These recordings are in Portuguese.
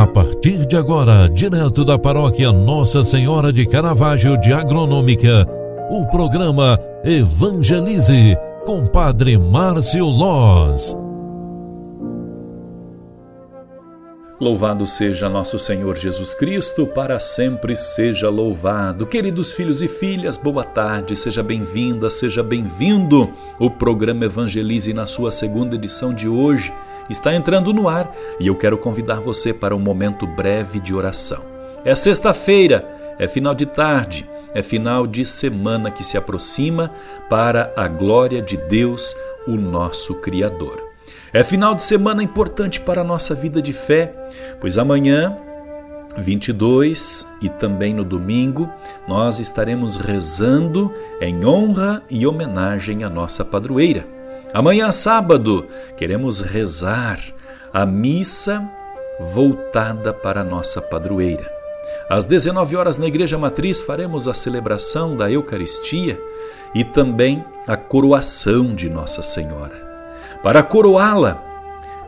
A partir de agora, direto da paróquia Nossa Senhora de Caravaggio de Agronômica, o programa Evangelize com Padre Márcio Loz. Louvado seja nosso Senhor Jesus Cristo, para sempre seja louvado. Queridos filhos e filhas, boa tarde, seja bem-vinda, seja bem-vindo. O programa Evangelize na sua segunda edição de hoje está entrando no ar e eu quero convidar você para um momento breve de oração. É sexta-feira, é final de tarde, é final de semana que se aproxima para a glória de Deus, o nosso Criador. É final de semana importante para a nossa vida de fé, pois amanhã 22 e também no domingo, nós estaremos rezando em honra e homenagem à nossa padroeira. Amanhã, sábado, queremos rezar a missa voltada para a nossa padroeira. Às 19 horas, na Igreja Matriz, faremos a celebração da Eucaristia e também a coroação de Nossa Senhora. Para coroá-la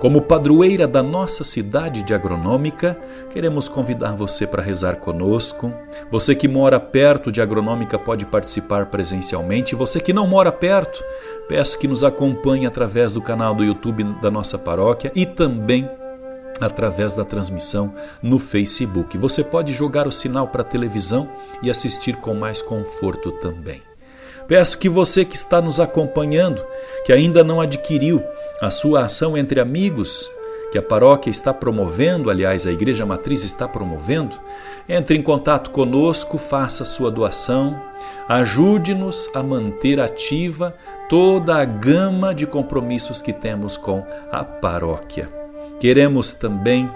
como padroeira da nossa cidade de Agronômica, queremos convidar você para rezar conosco. Você que mora perto de Agronômica pode participar presencialmente. Você que não mora perto, peço que nos acompanhe através do canal do YouTube da nossa paróquia e também através da transmissão no Facebook. Você pode jogar o sinal para a televisão e assistir com mais conforto também. Peço que você que está nos acompanhando, que ainda não adquiriu a sua ação entre amigos, que a paróquia está promovendo, aliás, a Igreja Matriz está promovendo, entre em contato conosco, faça sua doação, ajude-nos a manter ativa toda a gama de compromissos que temos com a paróquia. Queremos também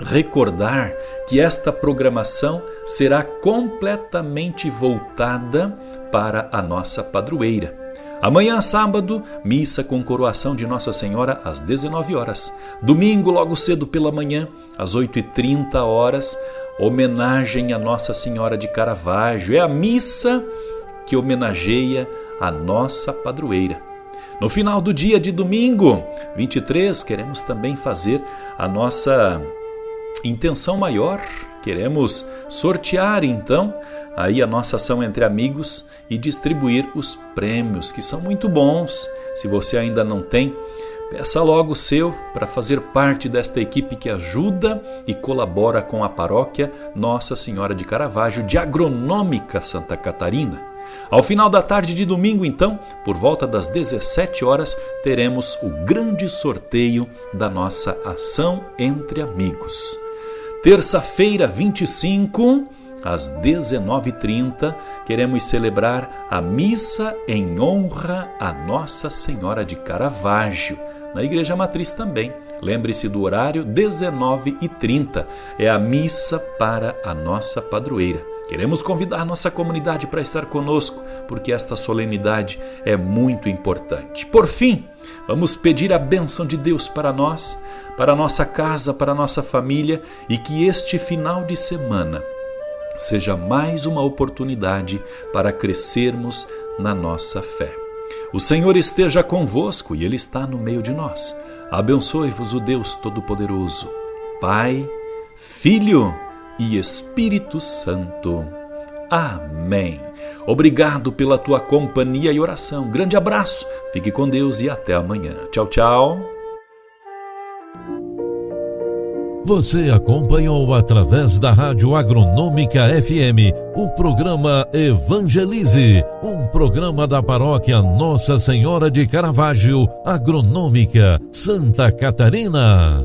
recordar que esta programação será completamente voltada para a nossa padroeira. Amanhã, sábado, missa com coroação de Nossa Senhora às 19 horas. Domingo, logo cedo pela manhã, às 8h30 horas, homenagem a Nossa Senhora de Caravaggio. É a missa que homenageia a nossa padroeira. No final do dia de domingo, 23, queremos também fazer a nossa intenção maior. Queremos sortear então aí a nossa ação entre amigos e distribuir os prêmios, que são muito bons. Se você ainda não tem, peça logo o seu para fazer parte desta equipe que ajuda e colabora com a paróquia Nossa Senhora de Caravaggio de Agronômica Santa Catarina. Ao final da tarde de domingo, então, por volta das 17 horas, teremos o grande sorteio da nossa ação entre amigos. Terça-feira, 25, às 19h30, queremos celebrar a missa em honra a Nossa Senhora de Caravaggio, na Igreja Matriz também. Lembre-se do horário 19h30, é a missa para a nossa padroeira. Queremos convidar nossa comunidade para estar conosco, porque esta solenidade é muito importante. Por fim, vamos pedir a bênção de Deus para nós, para nossa casa, para nossa família e que este final de semana seja mais uma oportunidade para crescermos na nossa fé. O Senhor esteja convosco e Ele está no meio de nós. Abençoe-vos o Deus Todo-Poderoso, Pai, Filho e Espírito Santo. Amém. Obrigado pela tua companhia e oração. Grande abraço, fique com Deus e até amanhã. Tchau, tchau. Você acompanhou através da Rádio Agronômica FM o programa Evangelize, um programa da paróquia Nossa Senhora de Caravaggio, Agronômica, Santa Catarina.